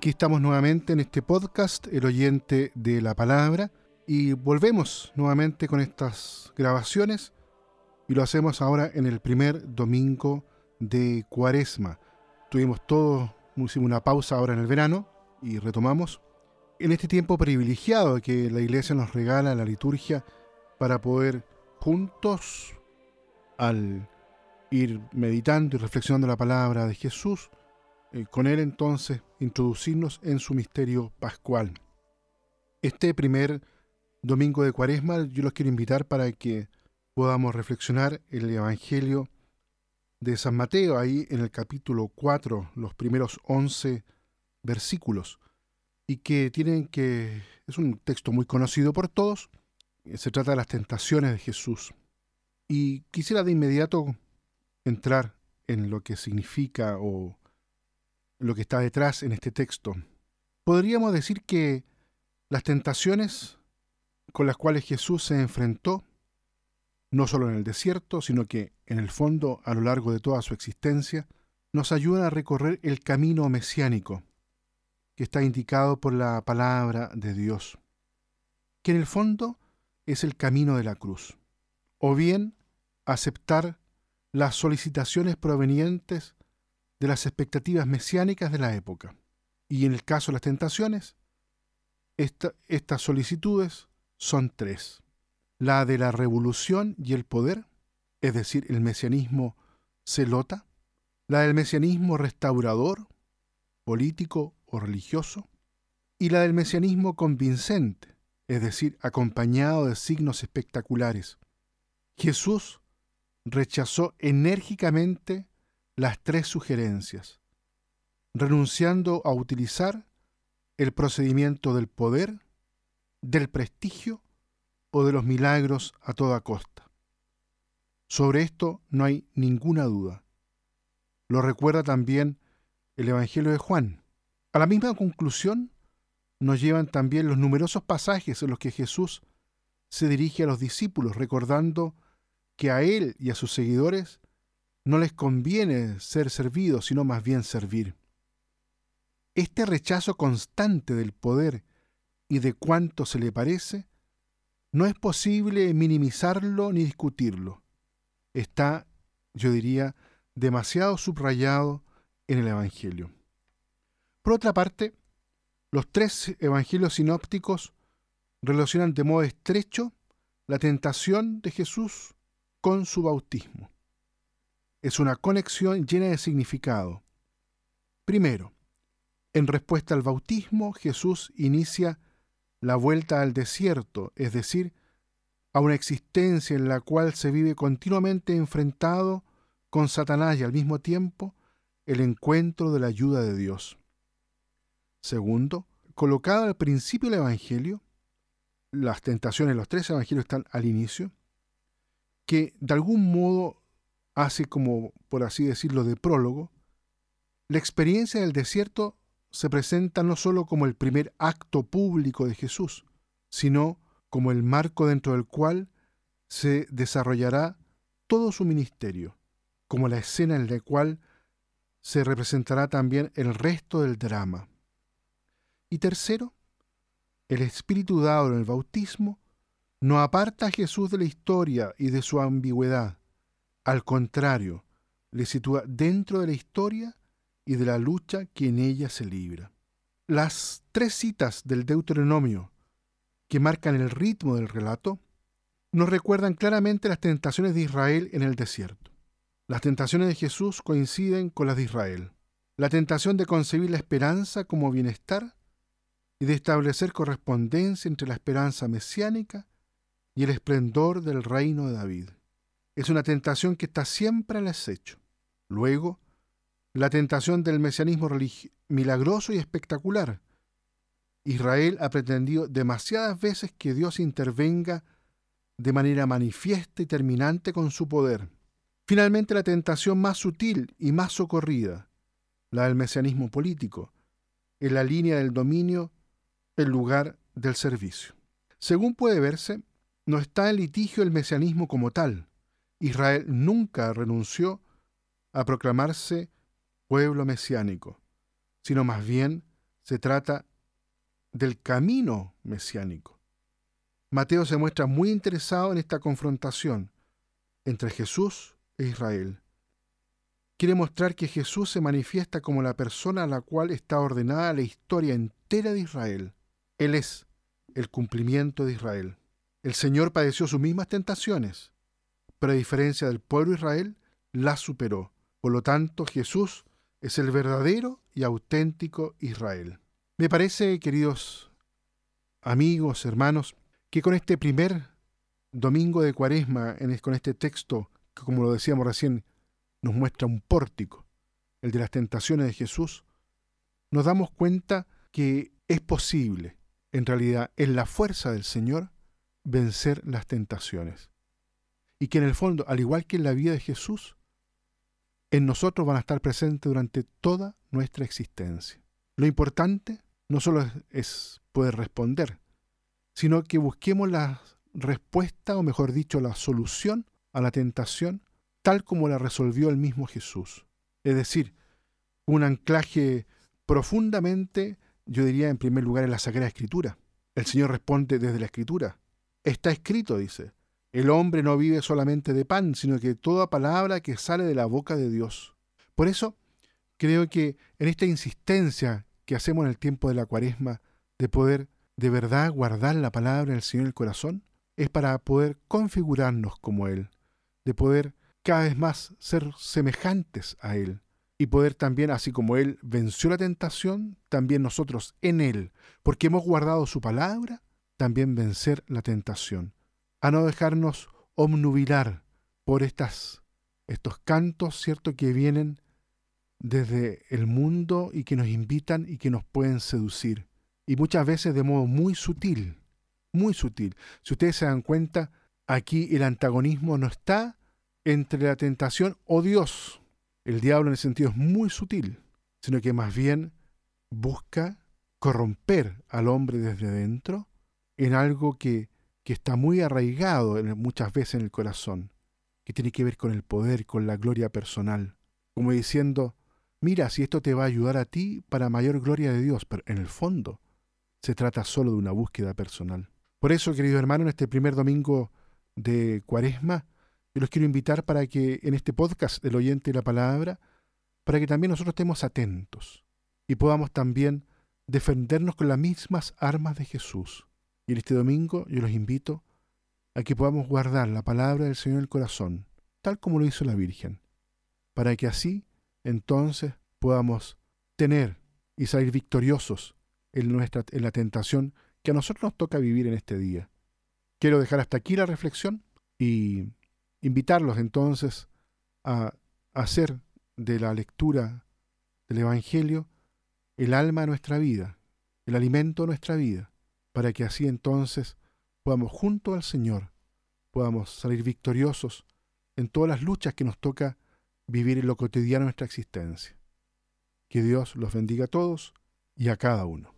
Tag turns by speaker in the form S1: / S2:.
S1: Aquí estamos nuevamente en este podcast, El oyente de la palabra, y volvemos nuevamente con estas grabaciones y lo hacemos ahora en el primer domingo de Cuaresma. Tuvimos todo, hicimos una pausa ahora en el verano y retomamos en este tiempo privilegiado que la iglesia nos regala la liturgia para poder juntos al ir meditando y reflexionando la palabra de Jesús, eh, con él entonces introducirnos en su misterio pascual. Este primer domingo de Cuaresma yo los quiero invitar para que podamos reflexionar el Evangelio de San Mateo, ahí en el capítulo 4, los primeros 11 versículos, y que tienen que, es un texto muy conocido por todos, se trata de las tentaciones de Jesús. Y quisiera de inmediato entrar en lo que significa o lo que está detrás en este texto. Podríamos decir que las tentaciones con las cuales Jesús se enfrentó, no solo en el desierto, sino que en el fondo a lo largo de toda su existencia, nos ayudan a recorrer el camino mesiánico que está indicado por la palabra de Dios, que en el fondo es el camino de la cruz, o bien aceptar las solicitaciones provenientes de las expectativas mesiánicas de la época. Y en el caso de las tentaciones, estas solicitudes son tres. La de la revolución y el poder, es decir, el mesianismo celota, la del mesianismo restaurador, político o religioso, y la del mesianismo convincente, es decir, acompañado de signos espectaculares. Jesús rechazó enérgicamente las tres sugerencias, renunciando a utilizar el procedimiento del poder, del prestigio o de los milagros a toda costa. Sobre esto no hay ninguna duda. Lo recuerda también el Evangelio de Juan. A la misma conclusión nos llevan también los numerosos pasajes en los que Jesús se dirige a los discípulos recordando que a él y a sus seguidores no les conviene ser servidos, sino más bien servir. Este rechazo constante del poder y de cuánto se le parece, no es posible minimizarlo ni discutirlo. Está, yo diría, demasiado subrayado en el Evangelio. Por otra parte, los tres Evangelios sinópticos relacionan de modo estrecho la tentación de Jesús con su bautismo. Es una conexión llena de significado. Primero, en respuesta al bautismo, Jesús inicia la vuelta al desierto, es decir, a una existencia en la cual se vive continuamente enfrentado con Satanás y al mismo tiempo el encuentro de la ayuda de Dios. Segundo, colocado al principio del Evangelio, las tentaciones, los tres Evangelios están al inicio, que de algún modo hace como, por así decirlo, de prólogo, la experiencia del desierto se presenta no sólo como el primer acto público de Jesús, sino como el marco dentro del cual se desarrollará todo su ministerio, como la escena en la cual se representará también el resto del drama. Y tercero, el espíritu dado en el bautismo no aparta a Jesús de la historia y de su ambigüedad. Al contrario, le sitúa dentro de la historia y de la lucha que en ella se libra. Las tres citas del Deuteronomio que marcan el ritmo del relato nos recuerdan claramente las tentaciones de Israel en el desierto. Las tentaciones de Jesús coinciden con las de Israel. La tentación de concebir la esperanza como bienestar y de establecer correspondencia entre la esperanza mesiánica y el esplendor del reino de David. Es una tentación que está siempre al acecho. Luego, la tentación del mesianismo milagroso y espectacular. Israel ha pretendido demasiadas veces que Dios intervenga de manera manifiesta y terminante con su poder. Finalmente, la tentación más sutil y más socorrida, la del mesianismo político, en la línea del dominio en lugar del servicio. Según puede verse, no está en litigio el mesianismo como tal. Israel nunca renunció a proclamarse pueblo mesiánico, sino más bien se trata del camino mesiánico. Mateo se muestra muy interesado en esta confrontación entre Jesús e Israel. Quiere mostrar que Jesús se manifiesta como la persona a la cual está ordenada la historia entera de Israel. Él es el cumplimiento de Israel. El Señor padeció sus mismas tentaciones, pero a diferencia del pueblo de Israel, las superó. Por lo tanto, Jesús es el verdadero y auténtico Israel. Me parece, queridos amigos, hermanos, que con este primer domingo de cuaresma, con este texto, que como lo decíamos recién, nos muestra un pórtico, el de las tentaciones de Jesús, nos damos cuenta que es posible, en realidad, en la fuerza del Señor, vencer las tentaciones. Y que en el fondo, al igual que en la vida de Jesús, en nosotros van a estar presentes durante toda nuestra existencia. Lo importante no solo es, es poder responder, sino que busquemos la respuesta, o mejor dicho, la solución a la tentación, tal como la resolvió el mismo Jesús. Es decir, un anclaje profundamente, yo diría en primer lugar, en la Sagrada Escritura. El Señor responde desde la Escritura. Está escrito, dice, el hombre no vive solamente de pan, sino que toda palabra que sale de la boca de Dios. Por eso, creo que en esta insistencia que hacemos en el tiempo de la cuaresma, de poder de verdad guardar la palabra del Señor en el corazón es para poder configurarnos como Él, de poder cada vez más ser semejantes a Él y poder también, así como Él venció la tentación, también nosotros en Él, porque hemos guardado su palabra, también vencer la tentación, a no dejarnos omnubilar por estas, estos cantos, ¿cierto?, que vienen desde el mundo y que nos invitan y que nos pueden seducir y muchas veces de modo muy sutil, muy sutil. Si ustedes se dan cuenta, aquí el antagonismo no está entre la tentación o Dios. El diablo en el sentido es muy sutil, sino que más bien busca corromper al hombre desde dentro en algo que, que está muy arraigado muchas veces en el corazón, que tiene que ver con el poder, con la gloria personal, como diciendo, mira, si esto te va a ayudar a ti para mayor gloria de Dios, pero en el fondo se trata solo de una búsqueda personal. Por eso, queridos hermanos, en este primer domingo de Cuaresma, yo los quiero invitar para que en este podcast del oyente de la palabra, para que también nosotros estemos atentos y podamos también defendernos con las mismas armas de Jesús. Y en este domingo yo los invito a que podamos guardar la palabra del Señor en el corazón, tal como lo hizo la Virgen, para que así entonces podamos tener y salir victoriosos en, nuestra, en la tentación que a nosotros nos toca vivir en este día. Quiero dejar hasta aquí la reflexión y invitarlos entonces a hacer de la lectura del Evangelio el alma de nuestra vida, el alimento de nuestra vida, para que así entonces podamos junto al Señor, podamos salir victoriosos en todas las luchas que nos toca vivir en lo cotidiano de nuestra existencia. Que Dios los bendiga a todos y a cada uno.